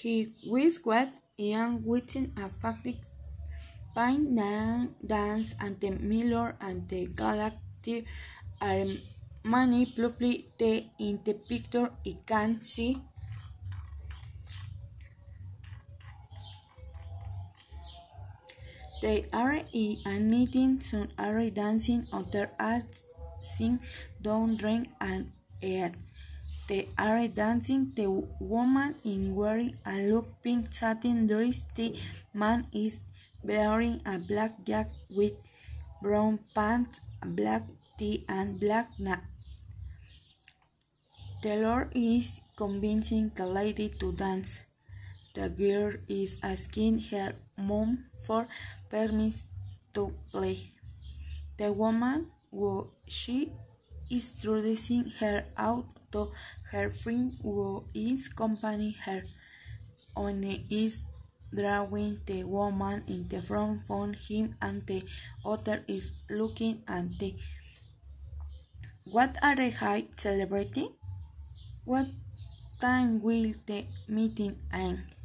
He whispered, Ian within a factic pine dance and the Moulin de la Galette are um, many probably the in the picture I can see They are and meeting, some are dancing, others are sing, down, drink, and eat. They are dancing. The woman is wearing a look pink satin dress. The man is wearing a black jacket with brown pants, black tee, and black nap. The Lord is convincing the lady to dance. The girl is asking her mom for permission to play. The woman, who she is introducing her out to her friend who is accompanying her. One is drawing the woman in the front from him and the other is looking at the What are they celebrating? What time will the meeting end?